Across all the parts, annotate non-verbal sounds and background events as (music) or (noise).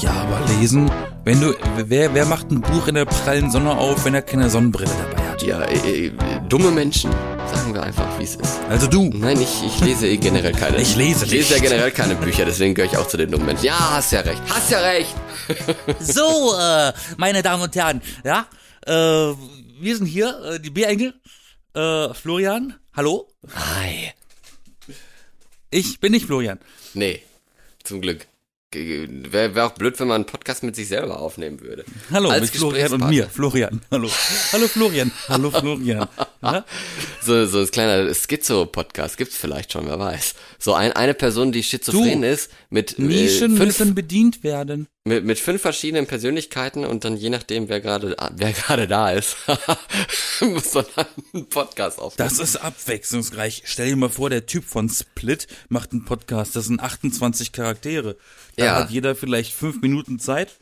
Ja, aber lesen, wenn du, wer, wer macht ein Buch in der prallen Sonne auf, wenn er keine Sonnenbrille dabei hat? Ja, äh, äh, dumme Menschen. Sagen wir einfach, wie es ist. Also du. Nein, ich, ich lese eh generell keine. Ich lese Ich lese ja generell keine Bücher, deswegen gehöre ich auch zu den dummen Menschen. Ja, hast ja recht. Hast ja recht. (laughs) So, äh, meine Damen und Herren, ja, äh, wir sind hier, äh, die Bierengel, äh, Florian, hallo? Hi. Ich bin nicht Florian. Nee, zum Glück. Wäre wär auch blöd, wenn man einen Podcast mit sich selber aufnehmen würde. Hallo, Als mit Florian und mir, Florian, hallo. Hallo Florian, hallo Florian. Ja? So, so ein kleiner Schizo-Podcast gibt's vielleicht schon, wer weiß. So ein, eine Person, die schizophren Du, ist, mit, Nischen äh, fünf, müssen bedient werden. Mit, mit fünf verschiedenen Persönlichkeiten und dann je nachdem, wer gerade wer gerade da ist, (laughs) muss man dann einen Podcast aufnehmen. Das ist abwechslungsreich. Stell dir mal vor, der Typ von Split macht einen Podcast. Das sind 28 Charaktere. Da Ja. hat jeder vielleicht fünf Minuten Zeit.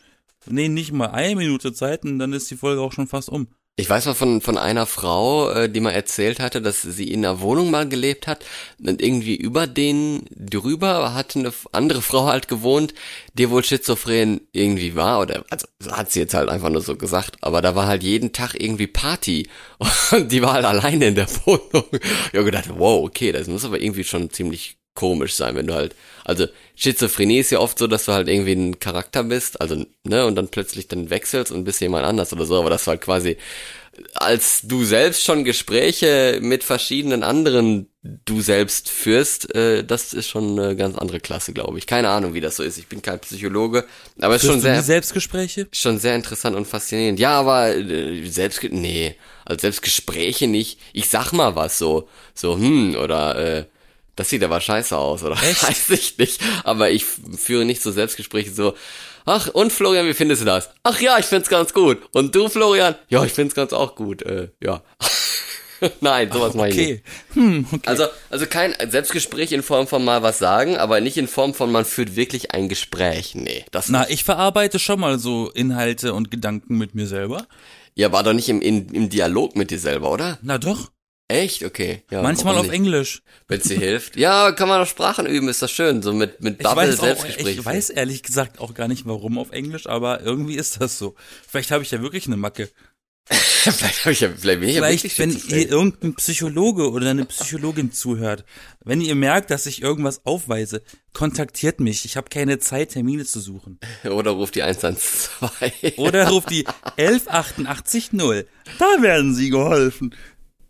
Nee, nicht mal eine Minute Zeit und dann ist die Folge auch schon fast um. Ich weiß mal von, von einer Frau, äh, die mal erzählt hatte, dass sie in einer Wohnung mal gelebt hat und irgendwie über den drüber hat eine andere Frau halt gewohnt, die wohl schizophren irgendwie war oder also hat sie jetzt halt einfach nur so gesagt, aber da war halt jeden Tag irgendwie Party (laughs) und die war halt alleine in der (laughs) Wohnung. Ich hab gedacht, wow, okay, das muss aber irgendwie schon ziemlich komisch sein, wenn du halt, also Schizophrenie ist ja oft so, dass du halt irgendwie ein Charakter bist, also, ne, und dann plötzlich dann wechselst und bist jemand anders oder so, aber das war halt quasi, als du selbst schon Gespräche mit verschiedenen anderen du selbst führst, äh, das ist schon eine ganz andere Klasse, glaube ich. Keine Ahnung, wie das so ist. Ich bin kein Psychologe, aber es ist schon sehr, Selbstgespräche? schon sehr interessant und faszinierend. Ja, aber äh, selbst nee, also selbst Gespräche nicht. Ich sag mal was so, so hm oder äh, das sieht aber scheiße aus oder Echt? (laughs) weiß ich nicht. Aber ich führe nicht so Selbstgespräche so. Ach und Florian, wie findest du das? Ach ja, ich find's ganz gut. Und du Florian? Ja, ich find's ganz auch gut. Äh, ja. (laughs) Nein, sowas mache ich nicht. Okay. Hm, okay. Also, also kein Selbstgespräch in Form von mal was sagen, aber nicht in Form von man führt wirklich ein Gespräch. Nee, das Na, ich verarbeite schon mal so Inhalte und Gedanken mit mir selber. Ja, war doch nicht im, in, im Dialog mit dir selber, oder? Na doch. Echt? Okay. Ja, Manchmal auf nicht? Englisch. Wenn dir (laughs) hilft. Ja, kann man doch Sprachen üben, ist das schön. So mit, mit Bubble auch, Selbstgespräch. ich weiß ehrlich gesagt auch gar nicht warum auf Englisch, aber irgendwie ist das so. Vielleicht habe ich ja wirklich eine Macke. (laughs) vielleicht habe ich ja, vielleicht bin ich ja Vielleicht, wirklich wenn schizophren. ihr irgendein Psychologe oder eine Psychologin zuhört, wenn ihr merkt, dass ich irgendwas aufweise, kontaktiert mich. Ich habe keine Zeit, Termine zu suchen. (laughs) Oder ruft die 112. Oder ruft die 11880. Da werden sie geholfen.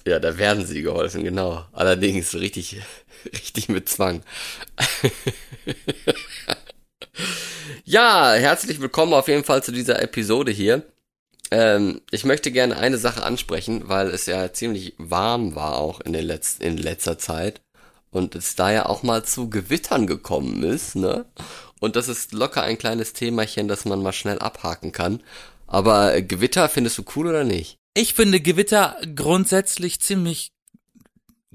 Ja, da werden sie geholfen, genau. Allerdings richtig, (laughs) richtig mit Zwang. (laughs) ja, herzlich willkommen auf jeden Fall zu dieser Episode hier. Ähm, ich möchte gerne eine Sache ansprechen, weil es ja ziemlich warm war auch in, den letzten, in letzter Zeit. Und es da ja auch mal zu Gewittern gekommen ist, ne? Und das ist locker ein kleines Themachen, das man mal schnell abhaken kann. Aber äh, Gewitter findest du cool oder nicht? Ich finde Gewitter grundsätzlich ziemlich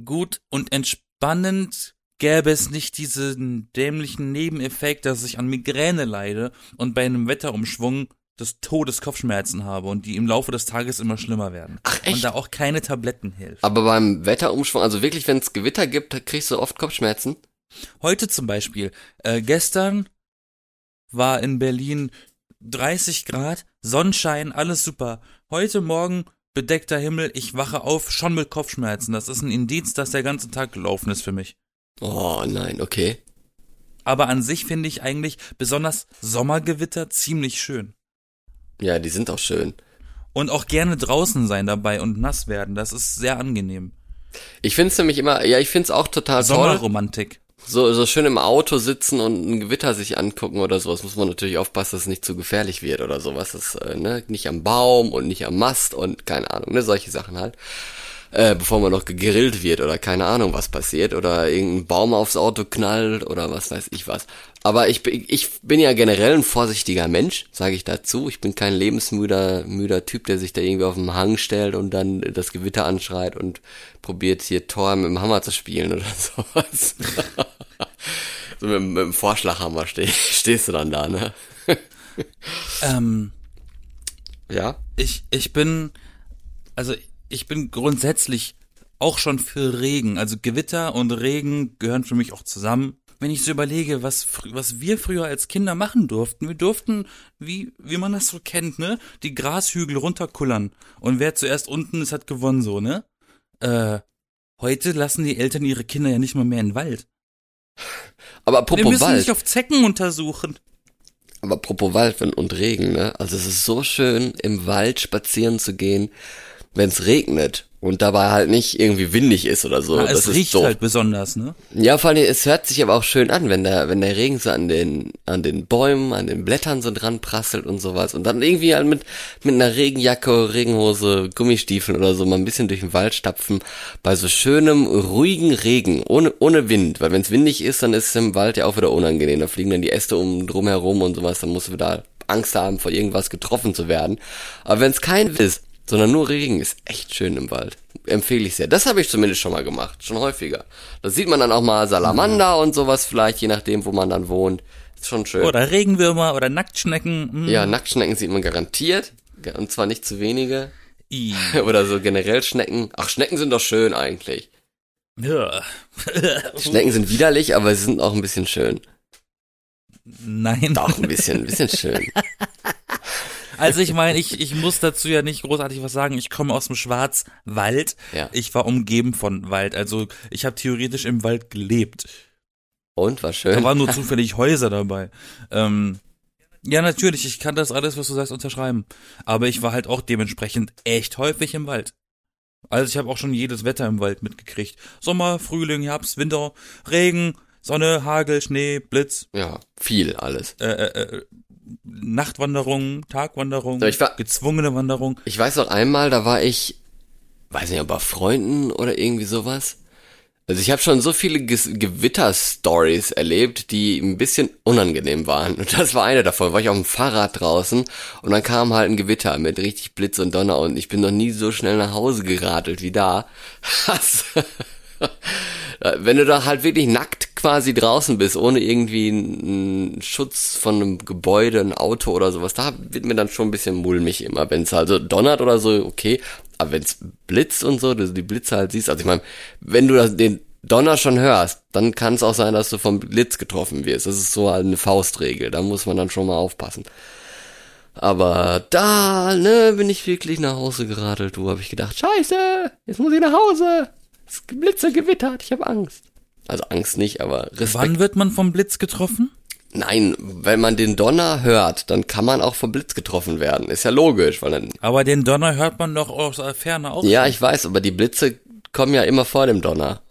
gut und entspannend. Gäbe es nicht diesen dämlichen Nebeneffekt, dass ich an Migräne leide und bei einem Wetterumschwung des Todes Kopfschmerzen habe und die im Laufe des Tages immer schlimmer werden. Ach, echt? Und da auch keine Tabletten helfen. Aber beim Wetterumschwung, also wirklich, wenn es Gewitter gibt, kriegst du oft Kopfschmerzen. Heute zum Beispiel, äh, gestern war in Berlin 30 Grad, Sonnenschein, alles super. Heute Morgen bedeckter Himmel, ich wache auf, schon mit Kopfschmerzen. Das ist ein Indiz, dass der ganze Tag gelaufen ist für mich. Oh nein, okay. Aber an sich finde ich eigentlich besonders Sommergewitter ziemlich schön. Ja, die sind auch schön. Und auch gerne draußen sein dabei und nass werden, das ist sehr angenehm. Ich find's nämlich immer, ja, ich find's auch total toll. Sommerromantik. So, so schön im Auto sitzen und ein Gewitter sich angucken oder sowas. Muss man natürlich aufpassen, dass es nicht zu gefährlich wird oder sowas. Das, äh, ne, nicht am Baum und nicht am Mast und keine Ahnung, ne, solche Sachen halt. Äh, bevor man noch gegrillt wird oder keine Ahnung, was passiert oder irgendein Baum aufs Auto knallt oder was weiß ich was. Aber ich, bin- ich bin ja generell ein vorsichtiger Mensch, sage ich dazu. Ich bin kein lebensmüder müder Typ, der sich da irgendwie auf den Hang stellt und dann das Gewitter anschreit und probiert hier Tor mit dem Hammer zu spielen oder (laughs) sowas. so mit, dem- mit dem Vorschlaghammer steh, stehst du dann da, ne? Ähm, Ja. ich, ich bin, also ich bin grundsätzlich auch schon für Regen. Also Gewitter und Regen gehören für mich auch zusammen. wenn ich so überlege, was, was wir früher als Kinder machen durften. Wir durften, wie, wie man das so kennt, ne, die Grashügel runterkullern. Und wer zuerst unten ist, hat gewonnen, so, ne? Äh, heute lassen die Eltern ihre Kinder ja nicht mal mehr in den Wald. Aber Wir apropos müssen Wald, nicht auf Zecken untersuchen. aber apropos Wald und Regen, ne? Also es ist so schön, im Wald spazieren zu gehen, wenn es regnet und dabei halt nicht irgendwie windig ist oder so. Ja, das es ist riecht halt besonders, ne? Ja, vor allem, es hört sich aber auch schön an, wenn der, wenn der Regen so an den, an den Bäumen, an den Blättern so dran prasselt und sowas. Und dann irgendwie halt mit, mit einer Regenjacke, Regenhose, Gummistiefeln oder so mal ein bisschen durch den Wald stapfen. Bei so schönem, ruhigen Regen, ohne, ohne Wind. Weil wenn es windig ist, dann ist es im Wald ja auch wieder unangenehm. Da fliegen dann die Äste um, drumherum und sowas. Dann musst du wieder Angst haben, vor irgendwas getroffen zu werden. Aber wenn es kein Wind ist, sondern nur Regen, ist echt schön im Wald. Empfehle ich sehr. Das habe ich zumindest schon mal gemacht, schon häufiger. Da sieht man dann auch mal Salamander und sowas vielleicht, je nachdem, wo man dann wohnt. Ist schon schön. Oder Regenwürmer oder Nacktschnecken. hm. Ja, Nacktschnecken sieht man garantiert. Und zwar nicht zu wenige. I. (laughs) Oder so generell Schnecken. Ach, Schnecken sind doch schön eigentlich. Ja. Schnecken sind widerlich, aber sie sind auch ein bisschen schön. Nein. Doch, ein bisschen, ein bisschen schön. (laughs) Also ich meine, ich, ich muss dazu ja nicht großartig was sagen. Ich komme aus dem Schwarzwald. Ja. Ich war umgeben von Wald. Also ich habe theoretisch im Wald gelebt. Und, war Da schön. waren nur zufällig Häuser dabei. Ähm, ja, natürlich, ich kann das alles, was du sagst, unterschreiben. Aber ich war halt auch dementsprechend echt häufig im Wald. Also ich habe auch schon jedes Wetter im Wald mitgekriegt. Sommer, Frühling, Herbst, Winter, Regen, Sonne, Hagel, Schnee, Blitz, Ja, viel alles. äh, äh, äh, Nachtwanderung, Tagwanderung, war- gezwungene Wanderung. Ich weiß noch einmal, da war ich, weiß nicht, ob bei Freunden oder irgendwie sowas. Also ich habe schon so viele Gewitter-Stories erlebt, die ein bisschen unangenehm waren. Und das war eine davon. War ich auf dem Fahrrad draußen und dann kam halt ein Gewitter mit richtig Blitz und Donner und ich bin noch nie so schnell nach Hause geradelt wie da. (laughs) Wenn du da halt wirklich nackt quasi draußen bist, ohne irgendwie einen Schutz von einem Gebäude, ein Auto oder sowas, da wird mir dann schon ein bisschen mulmig immer. Wenn es halt so donnert oder so, okay. Aber wenn es blitzt und so, du die Blitze halt siehst, also ich meine, wenn du das, den Donner schon hörst, dann kann es auch sein, dass du vom Blitz getroffen wirst. Das ist so halt eine Faustregel, da muss man dann schon mal aufpassen. Aber da, ne, bin ich wirklich nach Hause geradelt, du, habe ich gedacht, scheiße, jetzt muss ich nach Hause. Es blitze gewittert, ich habe Angst. Also Angst nicht, aber Respekt. Wann wird man vom Blitz getroffen? Nein, wenn man den Donner hört, dann kann man auch vom Blitz getroffen werden. Ist ja logisch, weil dann. Aber den Donner hört man doch aus der Ferne auch. Ja, ich weiß, aber die Blitze kommen ja immer vor dem Donner.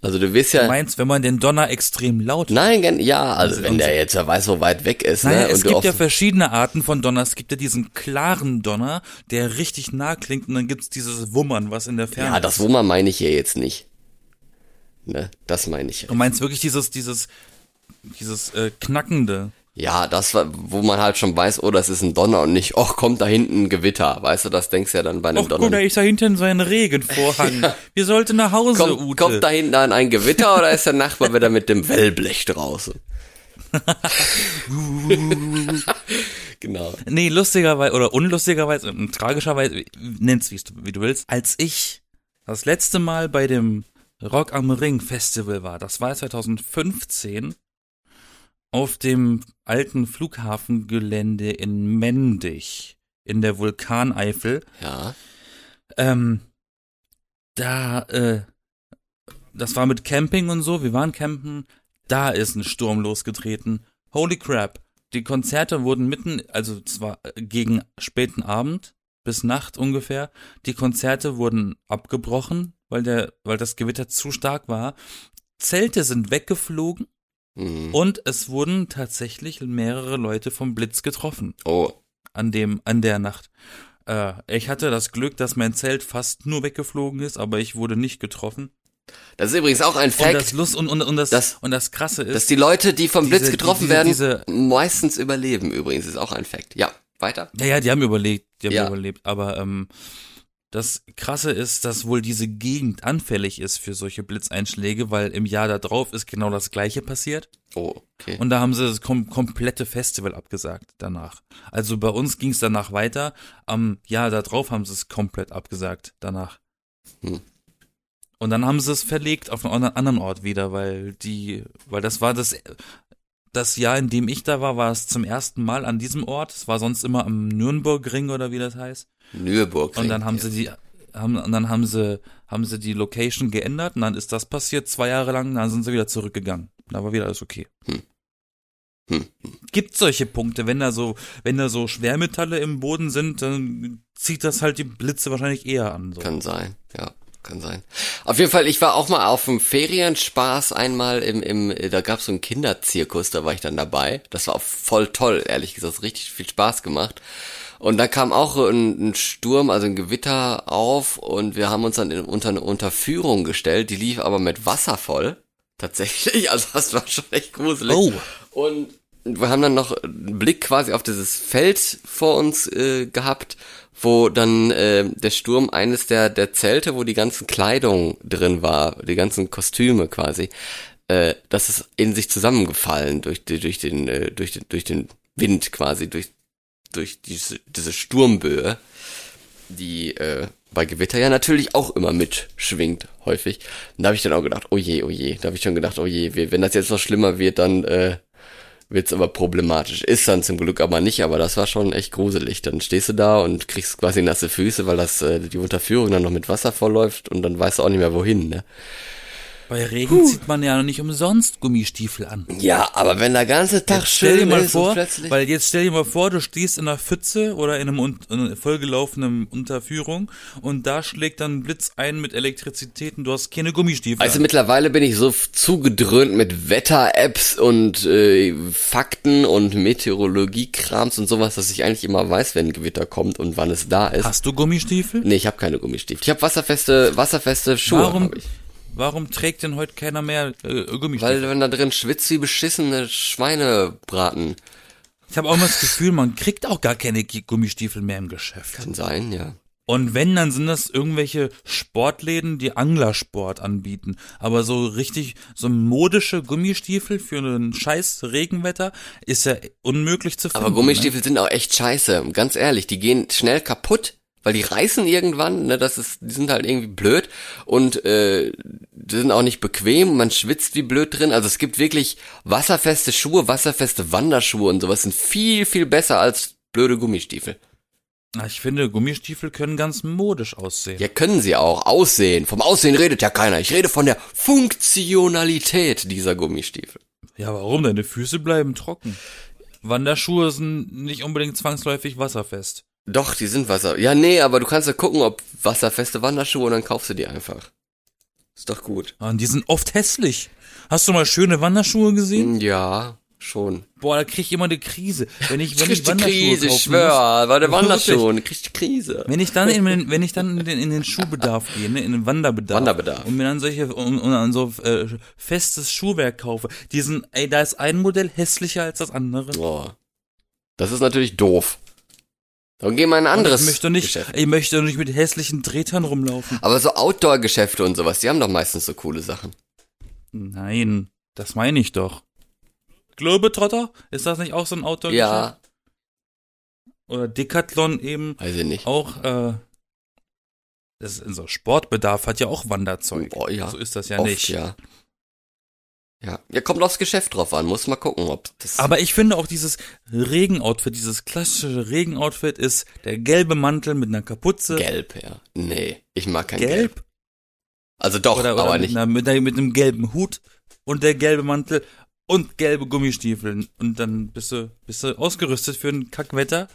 Also du wirst Du ja. meinst, wenn man den Donner extrem laut Nein, ja, also Also wenn der jetzt wer weiß, wo weit weg ist, Naja, ne? es du gibt ja verschiedene Arten von Donner. Es gibt ja diesen klaren Donner, der richtig nah klingt und dann gibt's dieses Wummern, was in der Ferne ja, das ist. Wummer meine ich hier jetzt nicht. Ne, das meine ich. Du meinst wirklich dieses, dieses, dieses äh, knackende. Ja, das war, wo man halt schon weiß, oh, das ist ein Donner und nicht, oh, kommt da hinten ein Gewitter. Weißt du, das denkst du ja dann bei einem Och, guck, Donner. da ist da hinten so ein Regenvorhang. (laughs) Wir sollten nach Hause, Kommt, Ute. kommt da hinten an ein Gewitter oder ist der Nachbar wieder mit dem Wellblech draußen? (laughs) genau. Nee, lustigerweise oder unlustigerweise, tragischerweise, nenn's wie du, wie du willst. Als ich das letzte Mal bei dem Rock am Ring Festival war, das war 2015, auf dem alten Flughafengelände in Mendig in der Vulkaneifel. Ja. Ähm, da, äh, das war mit Camping und so, wir waren campen, da ist ein Sturm losgetreten. Holy crap. Die Konzerte wurden mitten, also zwar gegen späten Abend bis Nacht ungefähr, die Konzerte wurden abgebrochen, weil der, weil das Gewitter zu stark war. Zelte sind weggeflogen Mhm. und es wurden tatsächlich mehrere Leute vom Blitz getroffen Oh. an dem, an der Nacht. Äh, ich hatte das Glück, dass mein Zelt fast nur weggeflogen ist, aber ich wurde nicht getroffen. Das ist übrigens auch ein Und Fact, das Lust und, und, und das, Das- und das Krasse ist, dass die Leute, die vom diese- Blitz getroffen diese- werden, diese- meistens überleben übrigens. Ist auch ein Fact. Ja, weiter. ja, ja, die haben überlegt, die haben Ja. überlebt, aber ähm, das Krasse ist, dass wohl diese Gegend anfällig ist für solche Blitzeinschläge, weil im Jahr da drauf ist genau das Gleiche passiert. Oh, okay. Und da haben sie das kom komplette Festival abgesagt danach. Also bei uns ging es danach weiter. Am Jahr da drauf haben sie es komplett abgesagt danach. Hm. Und dann haben sie es verlegt auf einen anderen Ort wieder, weil die, weil das war das, das Jahr, in dem ich da war, war es zum ersten Mal an diesem Ort. Es war sonst immer am Nürnbergring oder wie das heißt. Nürburgring. Und dann haben ja. sie die, haben, und dann haben sie, haben sie die Location geändert und dann ist das passiert zwei Jahre lang, dann sind sie wieder zurückgegangen. Da war wieder alles okay. Hm. Hm. Gibt solche Punkte, wenn da so, wenn da so Schwermetalle im Boden sind, dann zieht das halt die Blitze wahrscheinlich eher an. So. Kann sein, ja, kann sein. Auf jeden Fall, ich war auch mal auf dem Ferienspaß einmal im, im da gab's so einen Kinderzirkus, da war ich dann dabei. Das war voll toll, ehrlich gesagt, richtig viel Spaß gemacht. Und da kam auch ein, ein Sturm, also ein Gewitter auf und wir haben uns dann in, unter eine Unterführung gestellt, die lief aber mit Wasser voll. Tatsächlich, (laughs) also das war schon echt gruselig. Oh. Und wir haben dann noch einen Blick quasi auf dieses Feld vor uns äh, gehabt, wo dann äh, der Sturm eines der, der Zelte, wo die ganzen Kleidung drin war, die ganzen Kostüme quasi, äh, das ist in sich zusammengefallen durch, die, durch, den, äh, durch, den, durch den Wind quasi, durch, durch diese, diese Sturmböe, die äh, bei Gewitter ja natürlich auch immer mitschwingt, häufig. Und da habe ich dann auch gedacht, oh je, oh je, da habe ich schon gedacht, oh je, wenn das jetzt noch schlimmer wird, dann äh, wird's aber problematisch. Ist dann zum Glück aber nicht, aber das war schon echt gruselig. Dann stehst du da und kriegst quasi nasse Füße, weil das äh, die Unterführung dann noch mit Wasser vollläuft und dann weißt du auch nicht mehr wohin, ne? Bei Regen zieht man ja nicht umsonst Gummistiefel an. Ja, aber wenn der ganze Tag Jetzt stell dir schön mal ist vor, und plötzlich weil jetzt stell dir mal vor, du stehst in einer Pfütze oder in einem in einer vollgelaufenen Unterführung und da schlägt dann ein Blitz ein mit Elektrizität und du hast keine Gummistiefel. Also an. mittlerweile bin ich so zugedröhnt mit Wetter-Apps und äh, Fakten und Meteorologie-Krams und sowas, dass ich eigentlich immer weiß, wenn ein Gewitter kommt und wann es da ist. Hast du Gummistiefel? Nee, ich habe keine Gummistiefel. Ich habe wasserfeste, wasserfeste Schuhe. Warum, hab ich. Warum trägt denn heute keiner mehr äh, Gummistiefel? Weil wenn da drin schwitzt wie beschissene Schweinebraten. ich habe auch mal das Gefühl, man kriegt auch gar keine Gummistiefel mehr im Geschäft. Kann sein, ja. Und wenn, dann sind das irgendwelche Sportläden, die Anglersport anbieten. Aber so richtig, so modische Gummistiefel für einen scheiß Regenwetter ist ja unmöglich zu finden. Aber Gummistiefel sind auch echt scheiße. Ganz ehrlich, die gehen schnell kaputt, weil die reißen irgendwann, ne, das ist, die sind halt irgendwie blöd und äh, die sind auch nicht bequem, man schwitzt wie blöd drin. Also es gibt wirklich wasserfeste Schuhe, wasserfeste Wanderschuhe und sowas sind viel, viel besser als blöde Gummistiefel. Ich finde, Gummistiefel können ganz modisch aussehen. Ja, können sie auch. Aussehen. Vom Aussehen redet ja keiner. Ich rede von der Funktionalität dieser Gummistiefel. Ja, warum? Deine Füße bleiben trocken. Wanderschuhe sind nicht unbedingt zwangsläufig wasserfest. Doch, die sind Wasser. Ja, nee, aber du kannst ja gucken, ob wasserfeste Wanderschuhe und dann kaufst du die einfach. Ist doch gut. Ah, Und die sind oft hässlich. Hast du mal schöne Wanderschuhe gesehen? Ja, schon. Boah, da krieg ich immer eine Krise. Wenn ich, Ich wenn ich die Wanderschuhe Krise, ich schwör. War der (laughs) Wirklich? Wanderschuh, ich krieg die Krise. Wenn ich dann in den, wenn ich dann in den, in den Schuhbedarf gehe, ne, in den Wanderbedarf, Wanderbedarf. und mir dann solche und, und dann so äh, festes Schuhwerk kaufe, die sind, ey, da ist ein Modell hässlicher als das andere. Boah. Das ist natürlich doof. Dann wir in ein Und anderes ich möchte nicht, Geschäft. ich möchte nicht mit hässlichen Drehtern rumlaufen. Aber so Outdoor-Geschäfte und sowas, die haben doch meistens so coole Sachen. Nein, das meine ich doch. Globetrotter? Ist das nicht auch so ein outdoor Ja, Oder Decathlon eben weiß ich nicht. auch, äh, das ist so Sportbedarf hat ja auch Wanderzeug. Boah, ja. So ist das ja Oft, nicht. ja. Ja, ja, kommt aufs Geschäft drauf an. Muss mal gucken, ob das. Aber ich finde auch dieses Regenoutfit, dieses klassische Regenoutfit ist der gelbe Mantel mit einer Kapuze. gelb, ja. Nee, ich mag kein Gelb. Gelb? Also doch, Oder, oder aber mit, nicht. einer, mit, einer, mit einem gelben Hut und der gelbe Mantel und gelbe Gummistiefeln. Und dann bist du, bist du ausgerüstet für ein Kackwetter.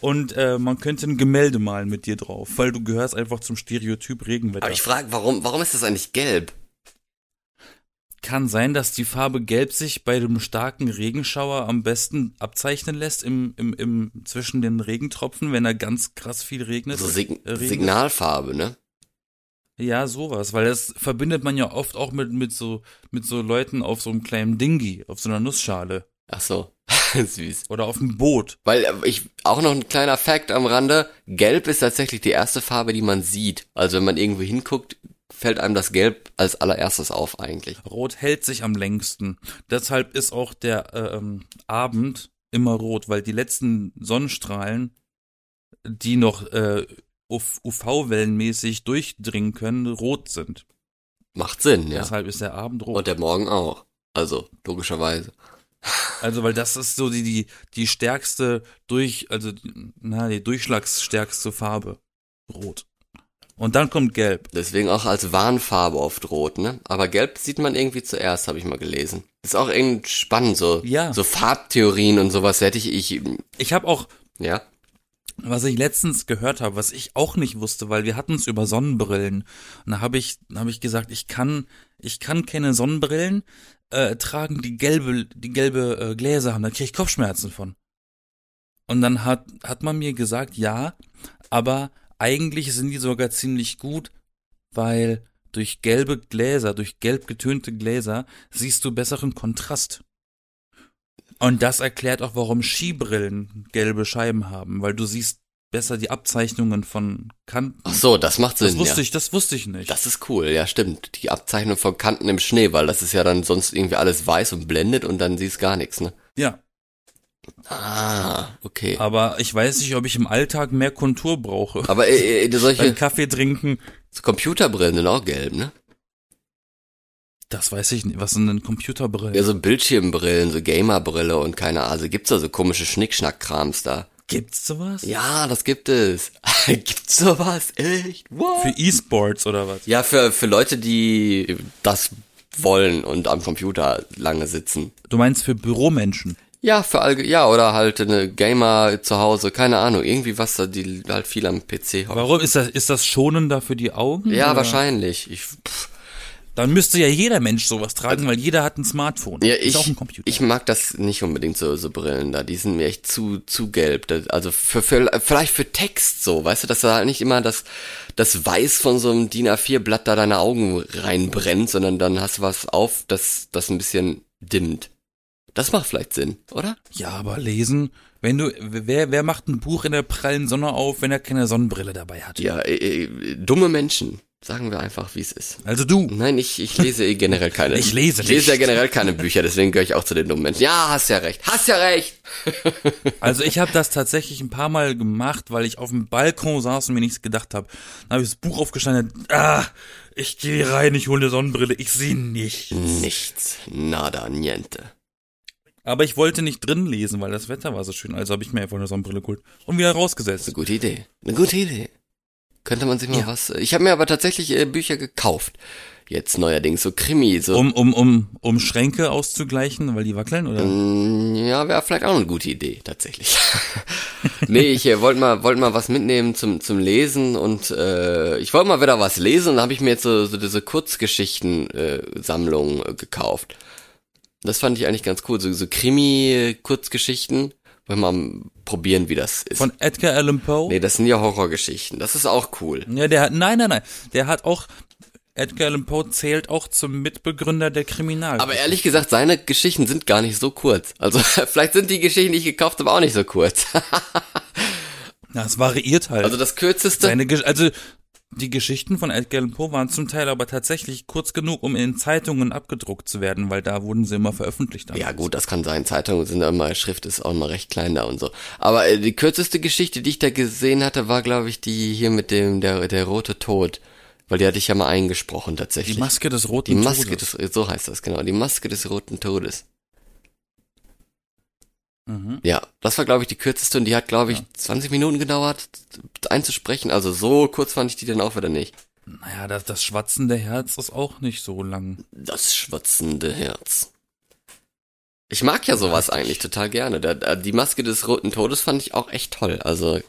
Und äh, man könnte ein Gemälde malen mit dir drauf, weil du gehörst einfach zum Stereotyp Regenwetter. Aber ich frage, warum, warum ist das eigentlich gelb? Kann sein, dass die Farbe Gelb sich bei dem starken Regenschauer am besten abzeichnen lässt im, im, im zwischen den Regentropfen, wenn da ganz krass viel regnet. So Sig äh. Signalfarbe, ne? Ja, sowas, weil das verbindet man ja oft auch mit mit so mit so Leuten auf so einem kleinen Dingi, auf so einer Nussschale Ach so, (laughs) süß. oder auf einem Boot. Weil äh, ich auch noch ein kleiner Fact am Rande: Gelb ist tatsächlich die erste Farbe, die man sieht. Also wenn man irgendwo hinguckt, fällt einem das Gelb als allererstes auf eigentlich. Rot hält sich am längsten. Deshalb ist auch der äh, ähm, Abend immer rot, weil die letzten Sonnenstrahlen, die noch äh, UV-wellenmäßig durchdringen können, rot sind. Macht Sinn, ja. Deshalb ist der Abend rot. Und der Morgen auch. Also, logischerweise. (laughs) Also, weil das ist so die, die, die stärkste durch, also, na, die durchschlagsstärkste Farbe. Rot. Und dann kommt Gelb. Deswegen auch als Warnfarbe oft rot, ne? Aber gelb sieht man irgendwie zuerst, habe ich mal gelesen. Ist auch irgendwie spannend, so, Ja. so Farbtheorien und sowas hätte ich, ich, Ich habe auch, ja. was ich letztens gehört habe, was ich auch nicht wusste, weil wir hatten es über Sonnenbrillen. Und da habe ich, hab ich gesagt, ich kann, ich kann keine Sonnenbrillen äh, tragen, die gelbe, die gelbe äh, Gläser haben. Da kriege ich Kopfschmerzen von. Und dann hat, hat man mir gesagt, ja, aber eigentlich sind die sogar ziemlich gut, weil durch gelbe Gläser, durch gelb getönte Gläser siehst du besseren Kontrast. Und das erklärt auch, warum Skibrillen gelbe Scheiben haben, weil du siehst besser die Abzeichnungen von Kanten. Ach so, das macht Sinn, das wusste ja. ich, das wusste ich nicht. Das ist cool, ja stimmt. Die Abzeichnung von Kanten im Schnee, weil das ist ja dann sonst irgendwie alles weiß und blendet und dann siehst gar nichts, ne? ja, Ah, okay. aber ich weiß nicht, ob ich im Alltag mehr Kontur brauche. Aber äh, äh, (laughs) Beim solche Kaffee trinken, Computerbrillen sind auch gelb, ne? das weiß ich nicht. Was sind denn Computerbrillen? Ja, so Bildschirmbrillen, so Gamerbrille und keine Ahnung. Also gibt's da so komische Schnickschnack-Krams da. Gibt's sowas? Ja, das gibt es. (laughs) gibt's sowas? Echt? What? Für E-Sports oder was? Ja, für, für Leute, die das wollen und am Computer lange sitzen. Du meinst für Büromenschen? Ja, für allge ja, oder halt eine Gamer zu Hause, keine Ahnung, irgendwie was da, die halt viel am PC haben. Warum ist das, ist das schonender für die Augen? Ja, oder? wahrscheinlich. Ich, pff, Dann müsste ja jeder Mensch sowas tragen, weil jeder hat ein Smartphone. ja, ist ich, auch ein Computer. ich mag das nicht unbedingt so, so Brillen da. Die sind mir echt zu, zu gelb. Das, also für, für, vielleicht für Text so, weißt du, dass da halt nicht immer das, das Weiß von so einem DIN A4-Blatt da deine Augen reinbrennt, sondern dann hast du was auf, das, das ein bisschen dimmt. Das macht vielleicht Sinn, oder? ja, aber lesen, wenn du, wer, wer macht ein Buch in der prallen Sonne auf, wenn er keine Sonnenbrille dabei hat? Ja, äh, äh, dumme Menschen. Sagen wir einfach, wie es ist. Also du. Nein, ich, ich lese eh generell keine. (laughs) Ich lese Ich lese ja nicht. generell keine Bücher, deswegen gehöre ich auch zu den dummen Menschen. Ja, hast ja recht. Hast ja recht. (laughs) Also ich habe das tatsächlich ein paar Mal gemacht, weil ich auf dem Balkon saß und mir nichts gedacht habe. Dann habe ich das Buch aufgestanden. Ah, ich gehe rein, ich hole eine Sonnenbrille, ich sehe nicht. Nichts. Nada, niente. Aber ich wollte nicht drin lesen, weil das Wetter war so schön. Also habe ich mir einfach eine Sonnenbrille geholt und wieder rausgesetzt. Eine gute Idee. Eine gute Idee. Könnte man sich mal Ja. was. Ich habe mir aber tatsächlich äh, Bücher gekauft. Jetzt neuerdings so Krimi, so. Um, um, um, um Schränke auszugleichen, weil die wackeln, oder? Mm, Ja, wäre vielleicht auch eine gute Idee, tatsächlich. (laughs) nee, ich äh, wollte mal, wollte mal was mitnehmen zum, zum Lesen und äh, ich wollte mal wieder was lesen und da habe ich mir jetzt so, so diese Kurzgeschichten-Sammlung äh, gekauft. Das fand ich eigentlich ganz cool, so, so Krimi-Kurzgeschichten. Wollen wir mal probieren, wie das ist. Von Edgar Allan Poe? nee, das sind ja Horrorgeschichten. Das ist auch cool. Ja, der hat, nein, nein, nein. Der hat auch, Edgar Allan Poe zählt auch zum Mitbegründer der Kriminal. Aber ehrlich gesagt, seine Geschichten sind gar nicht so kurz. Also (laughs) vielleicht sind die Geschichten, die ich gekauft habe, auch nicht so kurz. (laughs) Ja, es variiert halt. Also das kürzeste. Seine, also, die Geschichten von Edgar Allan Poe waren zum Teil aber tatsächlich kurz genug, um in Zeitungen abgedruckt zu werden, weil da wurden sie immer veröffentlicht. damals. Ja gut, das kann sein. Zeitungen sind immer, Schrift ist auch immer recht klein da und so. Aber äh, die kürzeste Geschichte, die ich da gesehen hatte, war glaube ich die hier mit dem, der, der rote Tod. Weil die hatte ich ja mal eingesprochen tatsächlich. Die Maske des roten Die Maske Todes. des, so heißt das, genau. Die Maske des roten Todes. Mhm. Ja, das war glaube ich die kürzeste und die hat glaube ich 20 Minuten gedauert einzusprechen. Also so kurz fand ich die dann auch wieder nicht. Naja, das, das schwatzende Herz ist auch nicht so lang. Das schwatzende Herz. Ich mag ja sowas eigentlich total gerne. Der, die Maske des Roten Todes fand ich auch echt toll. Also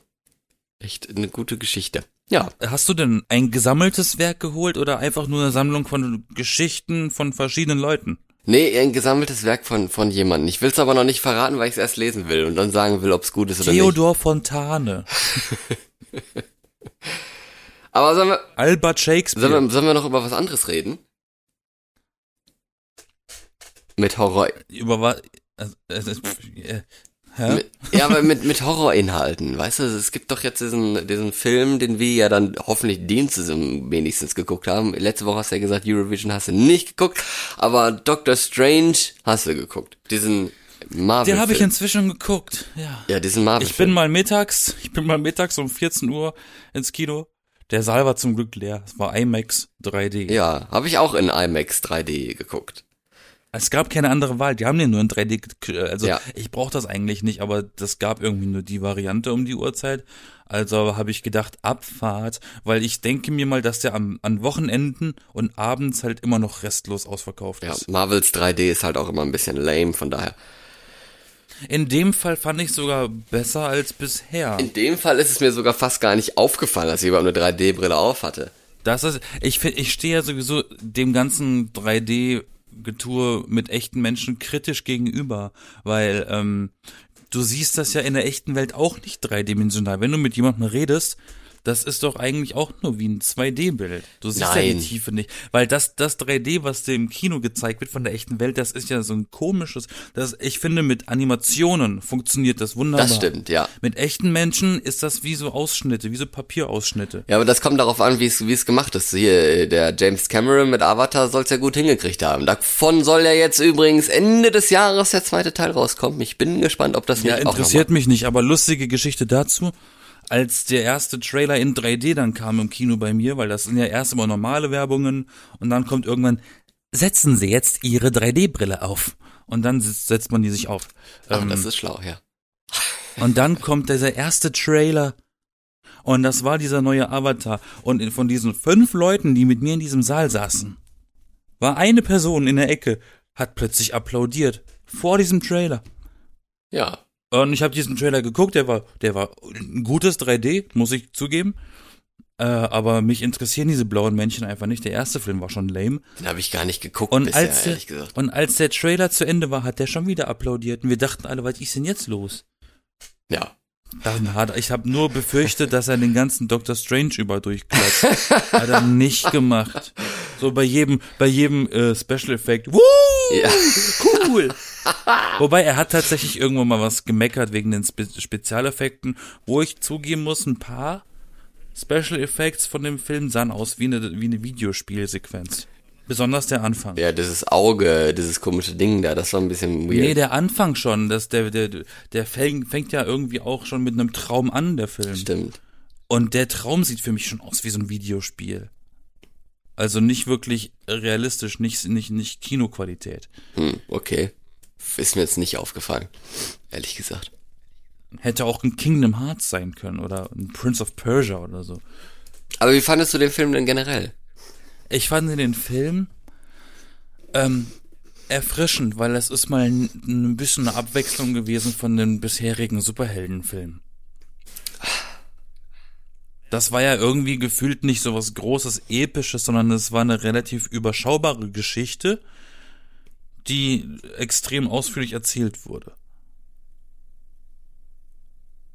echt eine gute Geschichte. Ja, Hast du denn ein gesammeltes Werk geholt oder einfach nur eine Sammlung von Geschichten von verschiedenen Leuten? Nee, ein gesammeltes Werk von von jemandem. Ich will es aber noch nicht verraten, weil ich es erst lesen will und dann sagen will, ob es gut ist oder nicht. Theodor Fontane, (laughs) Aber sollen wir, Albert Shakespeare. sollen wir sollen wir noch über was anderes reden? Mit Horror. Über was? Also, also, äh, hä? Mit, ja, aber mit, mit Horrorinhalten, weißt du, es gibt doch jetzt diesen, diesen Film, den wir ja dann hoffentlich Dienste wenigstens geguckt haben. Letzte Woche hast du ja gesagt, Eurovision hast du nicht geguckt, aber Doctor Strange hast du geguckt. Diesen Marvel. Den habe ich inzwischen geguckt, ja. Ja, diesen Marvel. Ich bin mal mittags, ich bin mal mittags um 14 Uhr ins Kino. Der Saal war zum Glück leer. Es war IMAX 3D. Ja, habe ich auch in IMAX 3D geguckt. Es gab keine andere Wahl. Die haben den nur in 3D. ge- Also Ja. ich brauche das eigentlich nicht, aber das gab irgendwie nur die Variante um die Uhrzeit. Also habe ich gedacht, Abfahrt, weil ich denke mir mal, dass der am, an Wochenenden und abends halt immer noch restlos ausverkauft Ja, ist. Marvels 3D ist halt auch immer ein bisschen lame, von daher. In dem Fall fand ich sogar besser als bisher. In dem Fall ist es mir sogar fast gar nicht aufgefallen, dass ich überhaupt eine 3D-Brille auf hatte. Das ist, ich ich stehe ja sowieso dem ganzen 3D-Getue mit echten Menschen kritisch gegenüber, weil ähm, du siehst das ja in der echten Welt auch nicht dreidimensional. Wenn du mit jemandem redest, das ist doch eigentlich auch nur wie ein 2D-Bild. Du siehst ja Nein. die Tiefe nicht. Weil das, das 3D, was dir im Kino gezeigt wird von der echten Welt, das ist ja so ein komisches, das, ich finde, mit Animationen funktioniert das wunderbar. Das stimmt, ja. Mit echten Menschen ist das wie so Ausschnitte, wie so Papierausschnitte. Ja, aber das kommt darauf an, wie es wie es gemacht ist. Hier, der James Cameron mit Avatar soll es ja gut hingekriegt haben. Davon soll ja jetzt übrigens Ende des Jahres der zweite Teil rauskommen. Ich bin gespannt, ob das Ja, nicht interessiert mich nicht, aber lustige Geschichte dazu. Als der erste Trailer in 3D dann kam im Kino bei mir, weil das sind ja erst immer normale Werbungen und dann kommt irgendwann, setzen Sie jetzt Ihre 3D-Brille auf. Und dann setzt man die sich auf. mal. Ähm, Ach, das ist schlau, ja. und dann kommt dieser erste Trailer. Und das war dieser neue Avatar. Und von diesen fünf Leuten, die mit mir in diesem Saal saßen, war eine Person in der Ecke, hat plötzlich applaudiert. Vor diesem Trailer. Ja. Und ich habe diesen Trailer geguckt, der war, der war ein gutes 3D, muss ich zugeben. Äh, aber mich interessieren diese blauen Männchen einfach nicht. Der erste Film war schon lame. Den habe ich gar nicht geguckt Und bisher, als, der, ehrlich gesagt. und als der Trailer zu Ende war, hat der schon wieder applaudiert. Und wir dachten alle, was ist denn jetzt los? Ja. Dann hat, ich habe nur befürchtet, dass er den ganzen Doctor Strange über durchklatscht. hat er nicht gemacht. So bei jedem, bei jedem äh, Special Effekt. Woo! Ja. Cool. Wobei er hat tatsächlich irgendwo mal was gemeckert wegen den Spe Spezialeffekten, wo ich zugeben muss, ein paar Special Effects von dem Film sahen aus wie eine, wie eine Videospielsequenz. Besonders der Anfang. Ja, dieses Auge, dieses komische Ding da, das war ein bisschen weird. Nee, der Anfang schon, das, der, der, der fängt, ja irgendwie auch schon mit einem Traum an, der Film. Stimmt. Und der Traum sieht für mich schon aus wie so ein Videospiel. Also nicht wirklich realistisch, nicht, nicht, nicht Kinoqualität. Hm, okay. Ist mir jetzt nicht aufgefallen. Ehrlich gesagt. Hätte auch ein Kingdom Hearts sein können oder ein Prince of Persia oder so. Aber wie fandest du den Film denn generell? Ich fand den Film ähm, erfrischend, weil es ist mal ein, ein bisschen eine Abwechslung gewesen von den bisherigen Superheldenfilmen. Das war ja irgendwie gefühlt nicht so was Großes, Episches, sondern es war eine relativ überschaubare Geschichte, die extrem ausführlich erzählt wurde.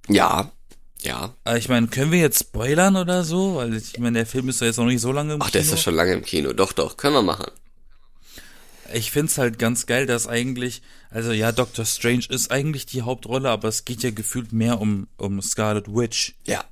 Ja. Ja. Ich meine, können wir jetzt spoilern oder so? Weil ich meine, der Film ist ja jetzt noch nicht so lange im Ach, der ist Kino. ja schon lange im Kino. Doch, doch, können wir machen. Ich find's halt ganz geil, dass eigentlich, also ja, Doctor Strange ist eigentlich die Hauptrolle, aber es geht ja gefühlt mehr um, um Scarlet Witch. Ja.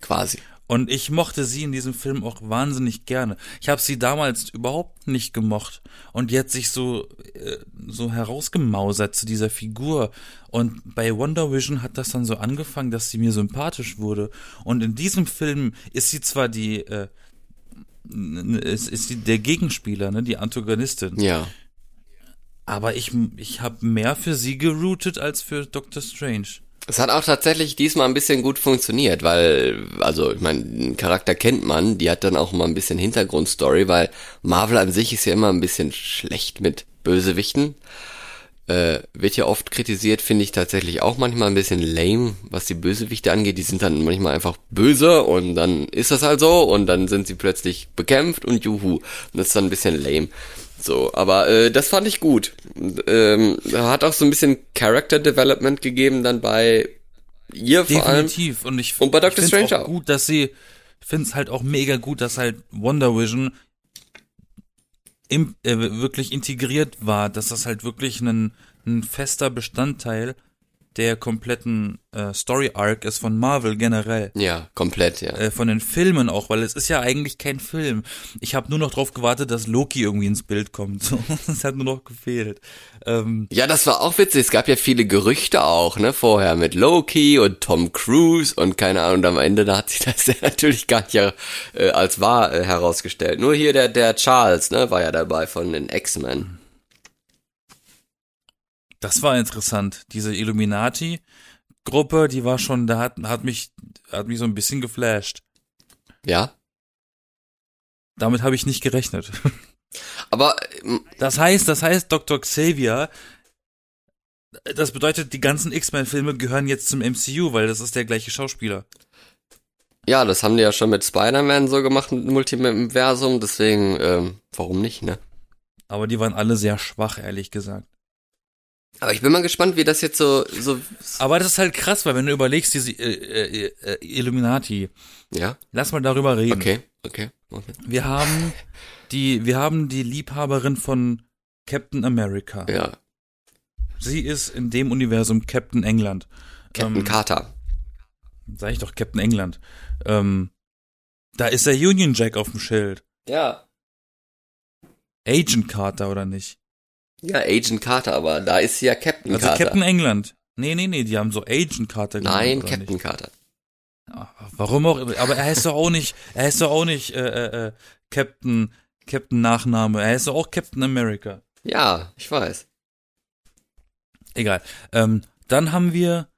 Quasi. Und ich mochte sie in diesem Film auch wahnsinnig gerne. Ich habe sie damals überhaupt nicht gemocht. Und die hat sich so, äh, so herausgemausert zu dieser Figur. Und bei Wonder Vision hat das dann so angefangen, dass sie mir sympathisch wurde. Und in diesem Film ist sie zwar die, äh, ist, ist sie der Gegenspieler, ne, die Antagonistin. Ja. Aber ich, ich habe mehr für sie geroutet als für Doctor Strange. Es hat auch tatsächlich diesmal ein bisschen gut funktioniert, weil, also, ich meine, den Charakter kennt man, die hat dann auch mal ein bisschen Hintergrundstory, weil Marvel an sich ist ja immer ein bisschen schlecht mit Bösewichten. Äh, wird ja oft kritisiert, finde ich tatsächlich auch manchmal ein bisschen lame, was die Bösewichte angeht. Die sind dann manchmal einfach böse und dann ist das halt so und dann sind sie plötzlich bekämpft und juhu. Und das ist dann ein bisschen lame. So, aber äh, das fand ich gut. Ähm, hat auch so ein bisschen Character Development gegeben dann bei ihr vor allem. Definitiv. Und ich, Und bei Doctor ich find's Strange auch auch. gut, dass sie, ich finde es halt auch mega gut, dass halt Wonder Vision im, äh, wirklich integriert war, dass das halt wirklich ein, ein fester Bestandteil der kompletten äh, Story Arc ist von Marvel generell. Ja, komplett, ja. Äh, von den Filmen auch, weil es ist ja eigentlich kein Film. Ich habe nur noch drauf gewartet, dass Loki irgendwie ins Bild kommt. (laughs) So, das hat nur noch gefehlt. Ähm, Ja, das war auch witzig. Es gab ja viele Gerüchte auch, ne, vorher mit Loki und Tom Cruise und keine Ahnung. Und am Ende da hat sich (laughs) das ja natürlich gar nicht äh, als wahr äh, herausgestellt. Nur hier der, der Charles, ne, war ja dabei von den X-Men. Das war interessant. Diese Illuminati-Gruppe, die war schon, da hat, hat mich, hat mich so ein bisschen geflasht. Ja. Damit habe ich nicht gerechnet. Aber ähm, Das heißt, das heißt, Dr. Xavier, das bedeutet, die ganzen X-Men-Filme gehören jetzt zum MCU, weil das ist der gleiche Schauspieler. ja, das haben die ja schon mit Spider-Man so gemacht, mit Multiversum. Deswegen, ähm, warum nicht, ne? Aber die waren alle sehr schwach, ehrlich gesagt. Aber ich bin mal gespannt, wie das jetzt so, so, Aber das ist halt krass, weil wenn du überlegst, diese äh, äh, äh, Illuminati, ja, lass mal darüber reden. okay, okay, okay. Wir haben die, wir haben die Liebhaberin von Captain America. Ja, Sie ist in dem Universum Captain England. Captain Ähm, Carter. Sag ich doch Captain England. Ähm, da ist der Union Jack auf dem Schild. Ja. Agent Carter oder nicht? Ja, Agent Carter, aber da ist sie ja Captain Also Carter. Captain England. Nee, nee, nee, die haben so Agent Carter genannt, Nein, Captain Nicht? Carter. Ah, Warum auch, aber er heißt doch auch nicht, er heißt doch auch nicht äh, äh, äh, Captain, Captain Nachname, er heißt doch auch Captain America. Ja, ich weiß. Egal. Ähm, dann haben wir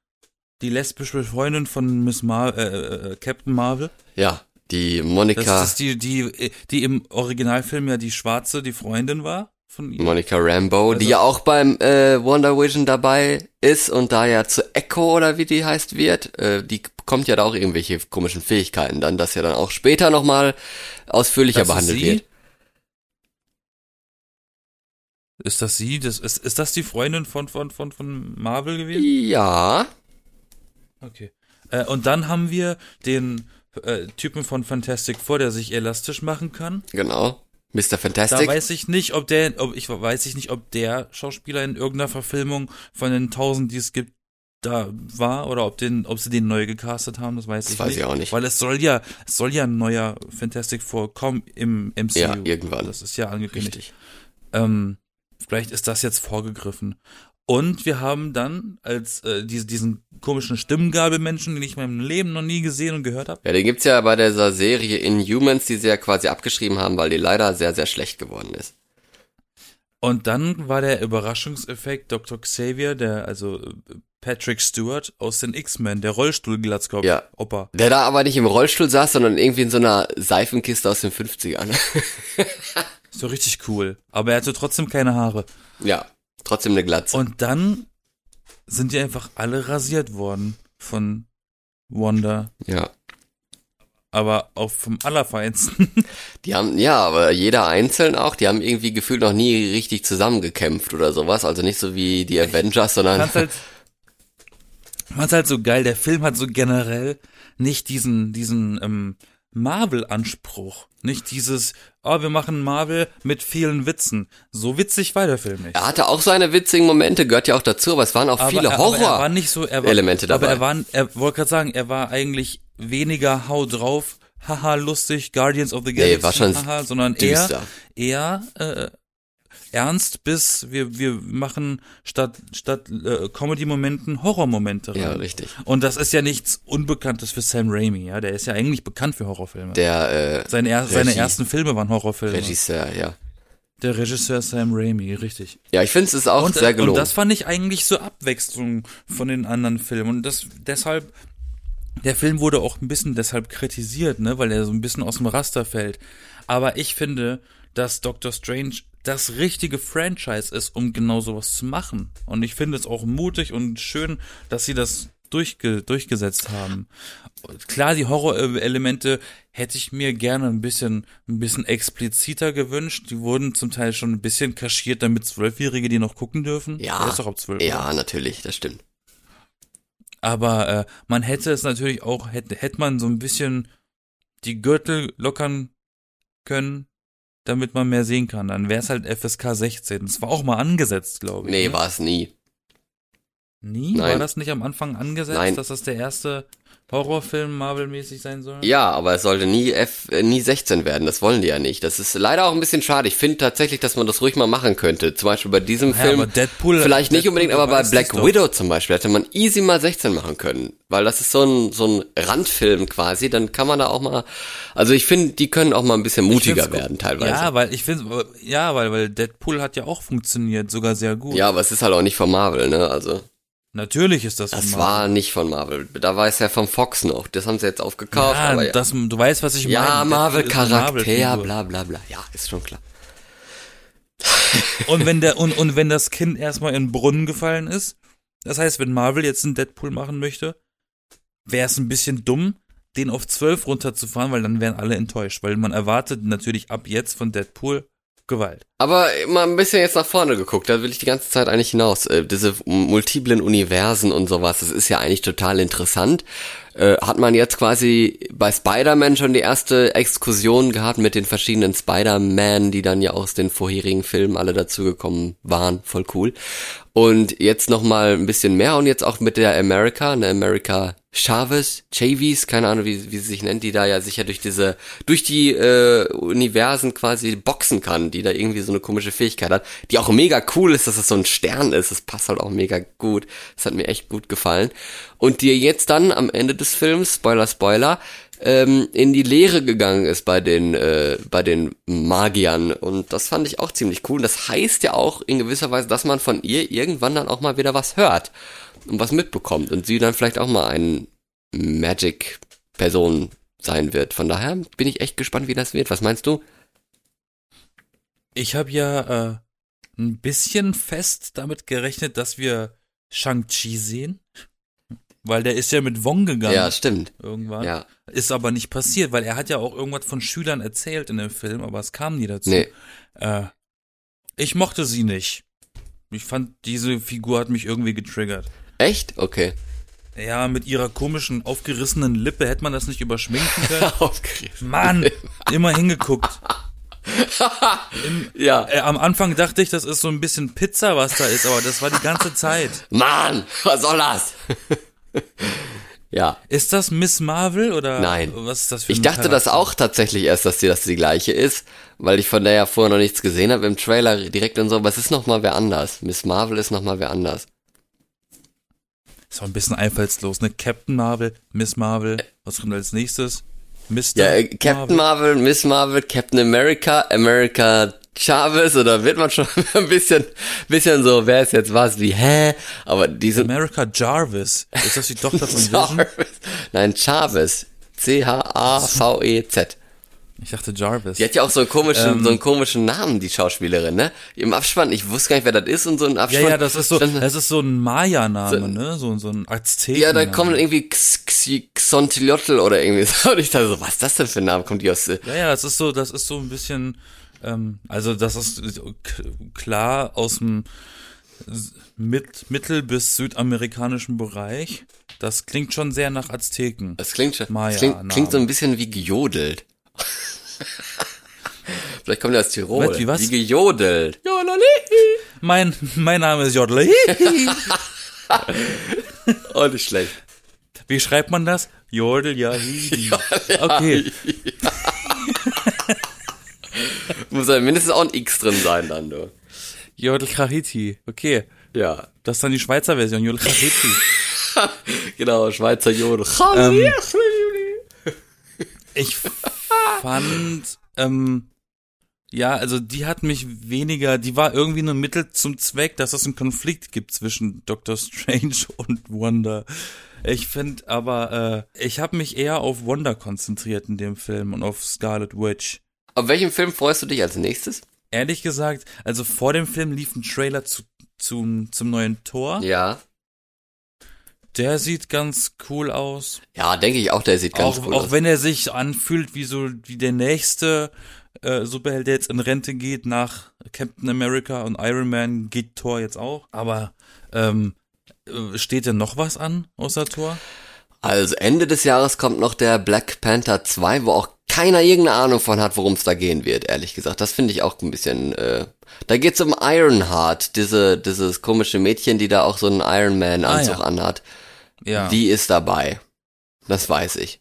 die lesbische Freundin von Miss Mar äh, äh, Captain Marvel. Ja, die Das Monica, ist die, die, die im Originalfilm ja die Schwarze, die Freundin war von ihm. Monica Rambo, die Also- ja auch beim äh, Wonder Vision dabei ist und da ja zu Echo oder wie die heißt wird, äh, die bekommt ja da auch irgendwelche komischen Fähigkeiten, dann das ja dann auch später nochmal ausführlicher Das ist behandelt sie? wird. Ist das sie? Das, ist, ist das die Freundin von, von, von, von Marvel gewesen? Ja, Okay. Äh, und dann haben wir den äh, Typen von Fantastic Four, der sich elastisch machen kann. genau. Mr. Da Fantastic. weiß ich nicht, ob der, ob ich weiß ich nicht, ob der Schauspieler in irgendeiner Verfilmung von den tausend, die es gibt, da war oder ob den, ob sie den neu gecastet haben, das weiß Das ich weiß nicht. ich auch nicht. Weil es soll ja, es soll ja ein neuer Fantastic Four kommen im MCU. Ja, irgendwann. Das ist ja angekündigt. Richtig. Ähm, vielleicht ist das jetzt vorgegriffen. Und wir haben dann als äh, diese, diesen komischen Stimmgabelmenschen, den ich in meinem Leben noch nie gesehen und gehört habe. Ja, den gibt's ja bei dieser Serie Inhumans, die sie ja quasi abgeschrieben haben, weil die leider sehr, sehr schlecht geworden ist. Und dann war der Überraschungseffekt Dr. Xavier, der also Patrick Stewart aus den X-Men, der Rollstuhlglatzkopf, Ja. Opa. Der da aber nicht im Rollstuhl saß, sondern irgendwie in so einer Seifenkiste aus den 50ern. So (laughs) richtig cool. Aber er hatte trotzdem keine Haare. ja, trotzdem eine Glatze. Und dann sind die einfach alle rasiert worden von Wanda. ja. Aber auch vom Allerfeinsten. (laughs) Die haben, ja, aber jeder einzeln auch, die haben irgendwie gefühlt noch nie richtig zusammengekämpft oder sowas. Also nicht so wie die Avengers, sondern fand's halt, (laughs) fand's halt so geil. Der Film hat so generell nicht diesen, diesen ähm, Marvel-Anspruch. Nicht dieses, oh, wir machen Marvel mit vielen Witzen. So witzig war der Film nicht. er hatte auch seine witzigen Momente, gehört ja auch dazu, aber es waren auch viele er, aber er war Horror. nicht so, er dabei. Aber er war, er wollte gerade sagen, er war eigentlich weniger Hau drauf, haha, lustig, Guardians of the Nee, Galaxy, war schon haha, sondern düster. eher, eher äh, ernst bis wir wir machen statt statt äh, Comedy-Momenten Horror-Momente rein. Ja, richtig. Und das ist ja nichts Unbekanntes für Sam Raimi, ja, der ist ja eigentlich bekannt für Horrorfilme. Der äh, seine, er, seine Regie. ersten Filme waren Horrorfilme. Regisseur, ja. Der Regisseur Sam Raimi, richtig. Ja, ich finde es ist auch Und, sehr gelungen. und das fand ich eigentlich so Abwechslung von den anderen Filmen. Und das deshalb, der Film wurde auch ein bisschen deshalb kritisiert, ne, weil er so ein bisschen aus dem Raster fällt. Aber ich finde, dass Doctor Strange das richtige Franchise ist, um genau sowas zu machen. Und ich finde es auch mutig und schön, dass sie das durchge durchgesetzt haben. Klar, die Horrorelemente hätte ich mir gerne ein bisschen, ein bisschen expliziter gewünscht. Die wurden zum Teil schon ein bisschen kaschiert, damit Zwölfjährige die noch gucken dürfen. ja, Der ist doch ab zwölf. ja, natürlich, das stimmt. Aber äh, man hätte es natürlich auch, hätte, hätte man so ein bisschen die Gürtel lockern können, damit man mehr sehen kann. Dann wäre es halt FSK 16. Das war auch mal angesetzt, glaube ich. Nee, ne? war es nie. Nie? Nein. War das nicht am Anfang angesetzt, Nein. dass das der erste Horrorfilm Marvel-mäßig sein soll? Ja, aber es sollte nie F, äh, nie 16 werden. Das wollen die ja nicht. Das ist leider auch ein bisschen schade. Ich finde tatsächlich, dass man das ruhig mal machen könnte. Zum Beispiel bei diesem Ja, Film. aber Deadpool- Vielleicht nicht Deadpool unbedingt, aber bei Black. Widow zum Beispiel hätte man easy mal 16 machen können. Weil das ist so ein, so ein Randfilm quasi. Dann kann man da auch mal, also ich finde, die können auch mal ein bisschen mutiger werden teilweise. Ja, weil ich finde, ja, weil, weil Deadpool hat ja auch funktioniert, sogar sehr gut. Ja, aber es ist halt auch nicht von Marvel, ne? Also, Natürlich ist das. das war nicht von Marvel. Da war es ja von Fox noch. Das haben sie jetzt aufgekauft. ja, aber ja. das, du weißt, was ich meine. ja, Deadpool ist eine Marvel-Charakter, Marvel-Figur. bla bla bla. Ja, ist schon klar. Und wenn der (laughs) und, und wenn das Kind erstmal in den Brunnen gefallen ist, das heißt, wenn Marvel jetzt einen Deadpool machen möchte, wäre es ein bisschen dumm, den auf 12 runterzufahren, weil dann wären alle enttäuscht, weil man erwartet natürlich ab jetzt von Deadpool Gewalt. Aber mal ein bisschen jetzt nach vorne geguckt, da will ich die ganze Zeit eigentlich hinaus. Äh, diese multiplen Universen und sowas, das ist ja eigentlich total interessant. Äh, hat man jetzt quasi bei Spider-Man schon die erste Exkursion gehabt mit den verschiedenen Spider-Man, die dann ja aus den vorherigen Filmen alle dazugekommen waren. Voll cool. Und jetzt nochmal ein bisschen mehr und jetzt auch mit der America, eine America Chavez, Chavis, keine Ahnung, wie, wie sie sich nennt, die da ja sicher durch diese, durch die äh, Universen quasi boxen kann, die da irgendwie so eine komische Fähigkeit hat, die auch mega cool ist, dass das so ein Stern ist. Das passt halt auch mega gut. Das hat mir echt gut gefallen. Und die jetzt dann am Ende des Films, Spoiler, Spoiler, ähm, in die Lehre gegangen ist bei den äh, bei den Magiern und das fand ich auch ziemlich cool. Das heißt ja auch in gewisser Weise, dass man von ihr irgendwann dann auch mal wieder was hört und was mitbekommt und sie dann vielleicht auch mal ein Magic Person sein wird. Von daher bin ich echt gespannt, wie das wird. Was meinst du? Ich habe ja äh, ein bisschen fest damit gerechnet, dass wir Shang-Chi sehen. Weil der ist ja mit Wong gegangen Ja, stimmt. irgendwann. Ja. Ist aber nicht passiert, weil er hat ja auch irgendwas von Schülern erzählt in dem Film, aber es kam nie dazu. Nee. Äh, ich mochte sie nicht. Ich fand, diese Figur hat mich irgendwie getriggert. Echt? Okay. Ja, mit ihrer komischen, aufgerissenen Lippe hätte man das nicht überschminken (laughs) können. Aufgerissen. Mann, immer hingeguckt. (laughs) Ja. Äh, am Anfang dachte ich, das ist so ein bisschen Pizza, was da ist, aber das war die ganze Zeit. Mann, was soll das? Ja. Ist das Miss Marvel oder Nein. was ist das für Ich dachte das Charakter? auch tatsächlich erst, dass die das die gleiche ist, weil ich von der ja vorher noch nichts gesehen habe im Trailer direkt und so, aber es ist noch mal wer anders. Miss Marvel ist noch mal wer anders. Ist auch ein bisschen einfallslos, ne? Captain Marvel, Miss Marvel, was kommt als nächstes? Mr. Ja, äh, Captain Marvel, Miss Marvel, Captain America, America Chavez oder wird man schon (laughs) ein bisschen bisschen so, wer ist jetzt was, wie hä? Aber die sind America Jarvis. Ist das die (laughs) Tochter von? Jarvis. Nein, Chavez. C H A V E Z. Ich dachte Jarvis. Die hat ja auch so einen komischen, Ähm. so einen komischen Namen, die Schauspielerin, ne? Im Abspann, ich wusste gar nicht, wer das ist und so ein Ja, Abspann. ja, das ist so, das ist so ein Maya-Name, So- ne? So, so ein Azteken. ja, da kommen irgendwie X- X- Xontilotl oder irgendwie (laughs) so. Und ich dachte so, was ist das denn für ein Name? Kommt die aus, äh, Ja, ja, das ist so, das ist so ein bisschen, ähm, also das ist klar aus dem mit, mittel- bis südamerikanischen Bereich. Das klingt schon sehr nach Azteken. das klingt schon, Maya, das klingt, klingt so ein bisschen wie gejodelt. (laughs) Vielleicht kommt die aus Tirol. Was, wie was? Wie gejodelt. Jodeli. Mein, mein Name ist Jodle. (laughs) Oh, nicht schlecht. Wie schreibt man das? Jodel, ja, hi. Okay. Muss ja mindestens auch ein X drin sein dann, du. Jodel Chahiti. Okay. Ja, Das ist dann die Schweizer Version, Jodel Chahiti. (laughs) genau, Schweizer Jodel. Ähm, Ich fand, ähm, ja, also die hat mich weniger, die war irgendwie nur Mittel zum Zweck, dass es einen Konflikt gibt zwischen Doctor Strange (laughs) und Wanda. Ich finde aber, äh, ich habe mich eher auf Wanda konzentriert in dem Film und auf Scarlet Witch. Auf welchem Film freust du dich als nächstes? Ehrlich gesagt, also vor dem Film lief ein Trailer zu, zum, zum neuen Tor. Ja. Der sieht ganz cool aus. Ja, denke ich auch, der sieht ganz auch, cool auch aus. wenn er sich anfühlt wie so wie der nächste äh, Superheld, der jetzt in Rente geht nach Captain America und Iron Man geht Thor jetzt auch. Aber ähm, äh, steht denn noch was an außer Thor? Also Ende des Jahres kommt noch der Black Panther 2, wo auch keiner irgendeine Ahnung von hat, worum es da gehen wird, ehrlich gesagt. Das finde ich auch ein bisschen, äh, da geht's um Ironheart, diese, dieses komische Mädchen, die da auch so einen Ironman-Anzug Ah, ja. anhat. Ja. Die ist dabei. Das weiß ich.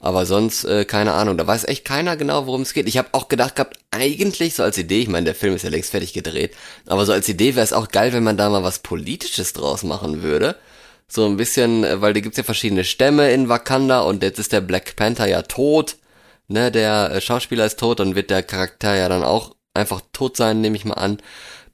Aber sonst, äh, keine Ahnung, da weiß echt keiner genau, worum es geht. Ich habe auch gedacht gehabt, eigentlich so als Idee, ich meine, der Film ist ja längst fertig gedreht, aber so als Idee wäre es auch geil, wenn man da mal was Politisches draus machen würde. So ein bisschen, äh, weil da gibt's ja verschiedene Stämme in Wakanda und jetzt ist der Black Panther ja tot. Ne, der äh, Schauspieler ist tot und wird der Charakter ja dann auch einfach tot sein, nehme ich mal an.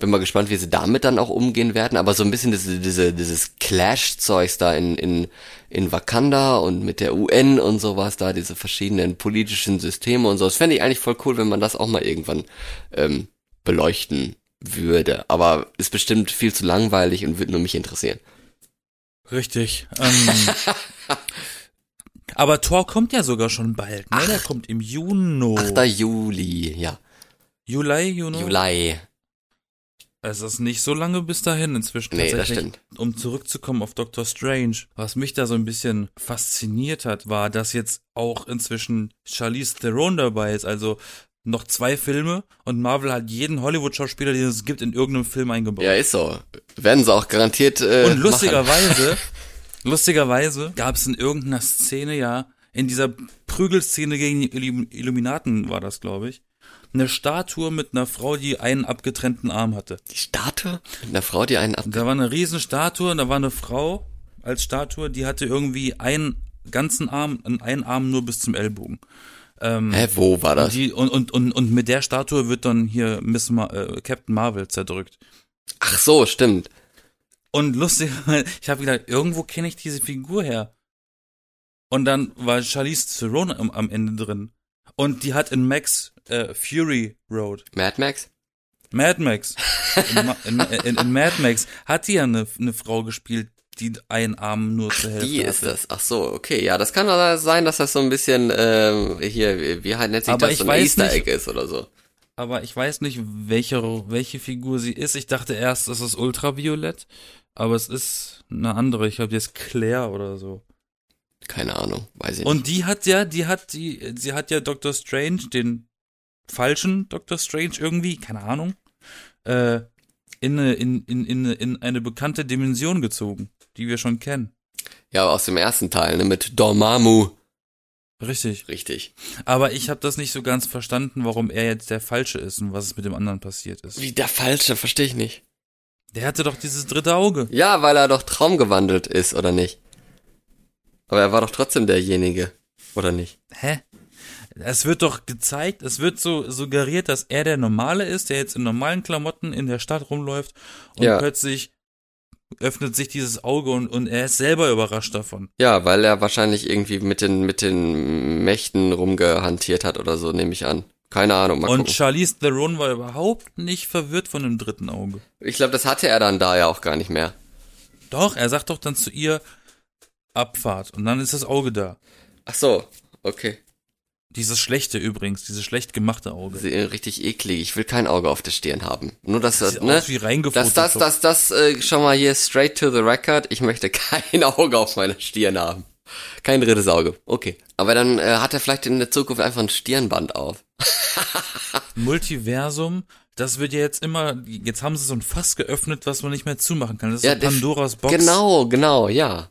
Bin mal gespannt, wie sie damit dann auch umgehen werden. Aber so ein bisschen diese, diese, dieses Clash-Zeugs da in, in, in Wakanda und mit der UN und sowas da, diese verschiedenen politischen Systeme und so. Das fände ich eigentlich voll cool, wenn man das auch mal irgendwann ähm, beleuchten würde. Aber ist bestimmt viel zu langweilig und würde nur mich interessieren. Richtig. Ähm, (laughs) aber Thor kommt ja sogar schon bald, ne? Der kommt im Juni. 8. Juli, ja. Juli, Juni? Juli. Es ist nicht so lange bis dahin inzwischen Nee, das tatsächlich. stimmt. Um zurückzukommen auf Doctor Strange, was mich da so ein bisschen fasziniert hat, war, dass jetzt auch inzwischen Charlize Theron dabei ist. Also noch zwei Filme und Marvel hat jeden Hollywood-Schauspieler, den es gibt, in irgendeinem Film eingebaut. Ja, ist so. Werden sie auch garantiert äh, Und lustigerweise, (laughs) lustigerweise gab es in irgendeiner Szene ja, in dieser Prügelszene gegen die Illum- Illuminaten war das, glaube ich, eine Statue mit einer Frau, die einen abgetrennten Arm hatte. Die Statue mit einer Frau, die einen ab... Da war eine Riesenstatue und da war eine Frau als Statue, die hatte irgendwie einen ganzen Arm, einen Arm nur bis zum Ellbogen. Ähm, Hä, wo war das? die, und, und, und, und mit der Statue wird dann hier Miss Ma äh, Captain Marvel zerdrückt. Ach so, stimmt. Und lustig, (laughs) ich habe gedacht, irgendwo kenne ich diese Figur her. Und dann war Charlize Theron am, am Ende drin. Und die hat in Max äh, Fury Road, Mad Max? Mad Max, (laughs) in, in, in, in Mad Max hat die ja eine, eine Frau gespielt, die einen Arm nur zur Hälfte Die ist hatte. das. Ach so, okay. Ja, das kann aber sein, dass das so ein bisschen ähm, hier, wie, halt nennt sich das, so ein Easter Egg ist oder so. Aber ich weiß nicht, welche, welche Figur sie ist. Ich dachte erst, es ist Ultraviolett, aber es ist eine andere. Ich glaube, die ist Claire oder so. Keine Ahnung, weiß ich nicht. Und die hat ja, die hat die, sie hat ja Doctor Strange, den falschen Doctor Strange irgendwie, keine Ahnung, äh, in, eine- in, in, in, in eine bekannte Dimension gezogen, die wir schon kennen. Ja, aus dem ersten Teil, ne, mit Dormammu. Richtig. Richtig. Aber ich habe das nicht so ganz verstanden, warum er jetzt der Falsche ist und was es mit dem anderen passiert ist. Wie der Falsche, verstehe ich nicht. Der hatte doch dieses dritte Auge. Ja, weil er doch traumgewandelt ist, oder nicht? Aber er war doch trotzdem derjenige, oder nicht? Hä? Es wird doch gezeigt, es wird so suggeriert, dass er der Normale ist, der jetzt in normalen Klamotten in der Stadt rumläuft und Ja. plötzlich öffnet sich dieses Auge und, und er ist selber überrascht davon. Ja, weil er wahrscheinlich irgendwie mit den, mit den Mächten rumgehantiert hat oder so, nehme ich an. Keine Ahnung, mal und gucken. Charlize Theron war überhaupt nicht verwirrt von dem dritten Auge. Ich glaube, das hatte er dann da ja auch gar nicht mehr. Doch, er sagt doch dann zu ihr Abfahrt und dann ist das Auge da. Ach so, okay. Dieses schlechte übrigens, dieses schlecht gemachte Auge. Sie- Richtig eklig. Ich will kein Auge auf der Stirn haben. Nur dass das, Sieht ne? aus wie reingefotoshoppt. Das, das, das, das, äh, schon mal hier straight to the record. Ich möchte (laughs) kein Auge auf meiner Stirn haben. Kein drittes Auge. Okay. Aber dann äh, hat er vielleicht in der Zukunft einfach ein Stirnband auf. (laughs) Multiversum, das wird ja jetzt immer, jetzt haben sie so ein Fass geöffnet, was man nicht mehr zumachen kann. Das ist Ja, Pandoras Box. Genau, genau, ja.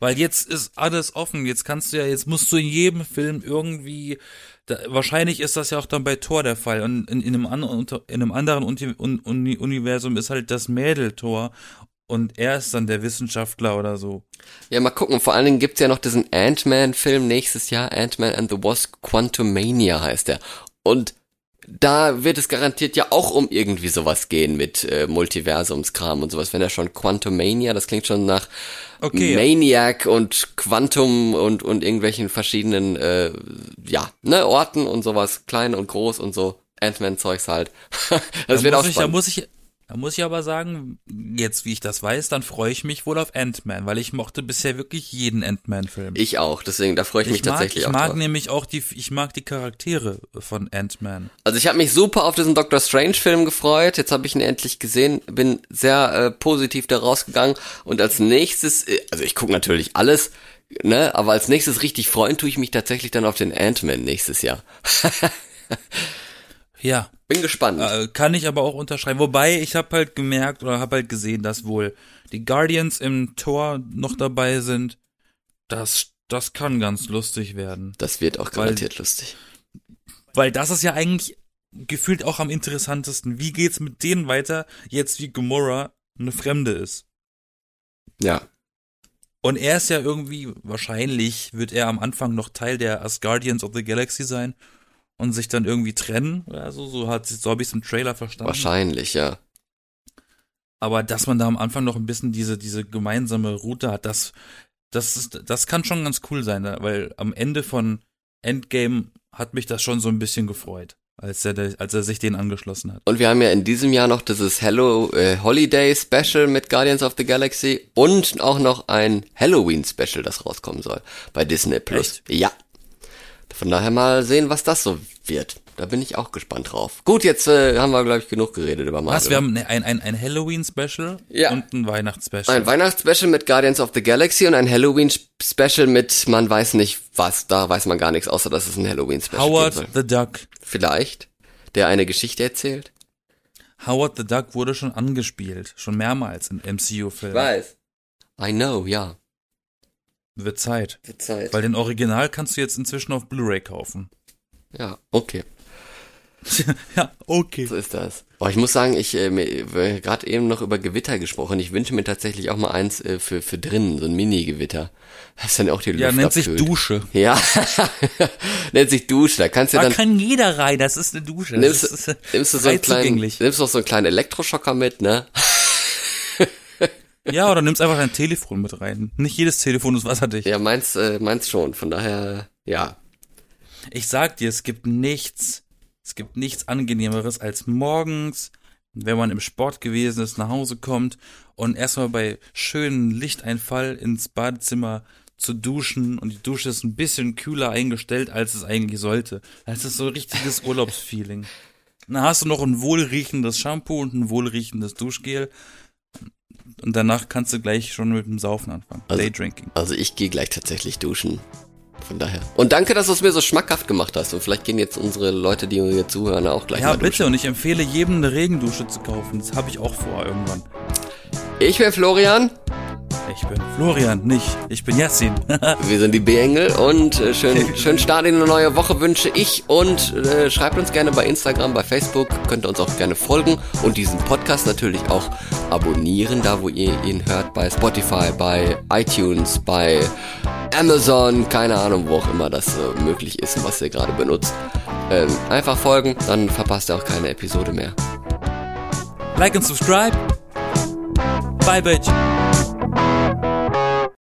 Weil jetzt ist alles offen. Jetzt kannst du ja, jetzt musst du in jedem Film irgendwie, da, wahrscheinlich ist das ja auch dann bei Thor der Fall. Und in, in, einem, anderen, unter- in einem anderen Uni, Un- Uni, Universum ist halt das Mädel Thor. Und er ist dann der Wissenschaftler oder so. Ja, mal gucken. Vor allen Dingen gibt's ja noch diesen Ant-Man-Film nächstes Jahr. Ant-Man and the Wasp Quantumania heißt der. Und da wird es garantiert ja auch um irgendwie sowas gehen mit äh, Multiversumskram und sowas. Wenn er schon Quantumania, das klingt schon nach Okay, ja. Maniac und Quantum und, und irgendwelchen verschiedenen, äh, ja, ne, Orten und sowas, klein und groß und so. Ant-Man-Zeugs halt. (laughs) das da wird auch muss ich, da spannend. muss ich, da muss ich aber sagen, jetzt wie ich das weiß, dann freue ich mich wohl auf Ant-Man, weil ich mochte bisher wirklich jeden Ant-Man-Film. Ich auch, deswegen, da freue ich, mich Ich mag, tatsächlich ich auch mag drauf. nämlich auch die, ich mag die Charaktere von Ant-Man. Also ich habe mich super auf diesen Doctor Strange Film gefreut. Jetzt habe ich ihn endlich gesehen, bin sehr äh, positiv da rausgegangen und als nächstes, äh, also ich gucke natürlich alles, ne, aber als nächstes richtig freuen tue ich mich tatsächlich dann auf den Ant-Man nächstes Jahr. (laughs) Ja, Bin gespannt. äh, kann ich aber auch unterschreiben. Wobei ich habe halt gemerkt oder habe halt gesehen, dass wohl die Guardians im Tor noch dabei sind. Das, das kann ganz lustig werden. Das wird auch garantiert lustig. Weil das ist ja eigentlich gefühlt auch am interessantesten. Wie geht's mit denen weiter, jetzt wie Gamora eine Fremde ist? Ja. Und er ist ja irgendwie, wahrscheinlich wird er am Anfang noch Teil der Asgardians of the Galaxy sein und sich dann irgendwie trennen oder so. So hat so habe ich es im Trailer verstanden. Wahrscheinlich, ja. Aber dass man da am Anfang noch ein bisschen diese, diese gemeinsame Route hat, das, das ist, das kann schon ganz cool sein, ne? weil am Ende von Endgame hat mich das schon so ein bisschen gefreut, als er, als er sich den angeschlossen hat. Und wir haben ja in diesem Jahr noch dieses Hello äh, Holiday Special mit Guardians of the Galaxy und auch noch ein Halloween Special, das rauskommen soll bei Disney Plus. Ja. Von daher mal sehen, was das so wird. Da bin ich auch gespannt drauf. Gut, jetzt äh, haben wir, glaube ich, genug geredet über Marvel. Was, wir haben ein, ein, ein Halloween-Special Ja. und ein Weihnachtsspecial. ein Weihnachtsspecial mit Guardians of the Galaxy und ein Halloween-Special mit, man weiß nicht was, da weiß man gar nichts, außer dass es ein Halloween-Special geben Howard the Duck. Vielleicht. Der eine Geschichte erzählt. Howard the Duck wurde schon angespielt, schon mehrmals in MCU-Filmen. Weiß. I know, ja. Wird Zeit. Wird Zeit. Weil den Original kannst du jetzt inzwischen auf Blu-ray kaufen. Ja, okay. (laughs) ja, okay. So ist das. Boah, ich muss sagen, ich äh, gerade eben noch über Gewitter gesprochen. Ich wünsche mir tatsächlich auch mal eins äh, für für drinnen, so ein Mini-Gewitter. Das ist dann auch die Luft Ja, nennt sich abkühlt. Dusche. Ja, (laughs) nennt sich Dusche. Da kannst du Da dann kann jeder rein, das ist eine Dusche. nimmst, ist, nimmst du so einen kleinen, nimmst noch so einen kleinen Elektroschocker mit, ne? (laughs) Ja, oder nimmst einfach dein Telefon mit rein. Nicht jedes Telefon ist wasserdicht. Ja, meins, äh, meins schon. Von daher, ja. Ich sag dir, es gibt nichts, es gibt nichts angenehmeres als morgens, wenn man im Sport gewesen ist, nach Hause kommt und erstmal bei schönem Lichteinfall ins Badezimmer zu duschen und die Dusche ist ein bisschen kühler eingestellt, als es eigentlich sollte. Das ist so ein richtiges (laughs) Urlaubsfeeling. Dann hast du noch ein wohlriechendes Shampoo und ein wohlriechendes Duschgel. Und danach kannst du gleich schon mit dem Saufen anfangen. Also- Daydrinking. Also ich gehe gleich tatsächlich duschen. Von daher. Und danke, dass du es mir so schmackhaft gemacht hast. Und vielleicht gehen jetzt unsere Leute, die mir zuhören, auch gleich Ja, mal bitte. duschen. Und ich empfehle jedem eine Regendusche zu kaufen. Das habe ich auch vor irgendwann. Ich bin Florian. Ich bin Florian, nicht. Ich bin Yassin. (laughs) Wir sind die B-Engel und äh, schön, (laughs) schön Start in eine neue Woche wünsche ich und äh, schreibt uns gerne bei Instagram, bei Facebook, könnt ihr uns auch gerne folgen und diesen Podcast natürlich auch abonnieren, da wo ihr ihn hört, bei Spotify, bei iTunes, bei Amazon, keine Ahnung, wo auch immer das äh, möglich ist, was ihr gerade benutzt. Ähm, einfach folgen, dann verpasst ihr auch keine Episode mehr. like and subscribe. Bye, bitch. Música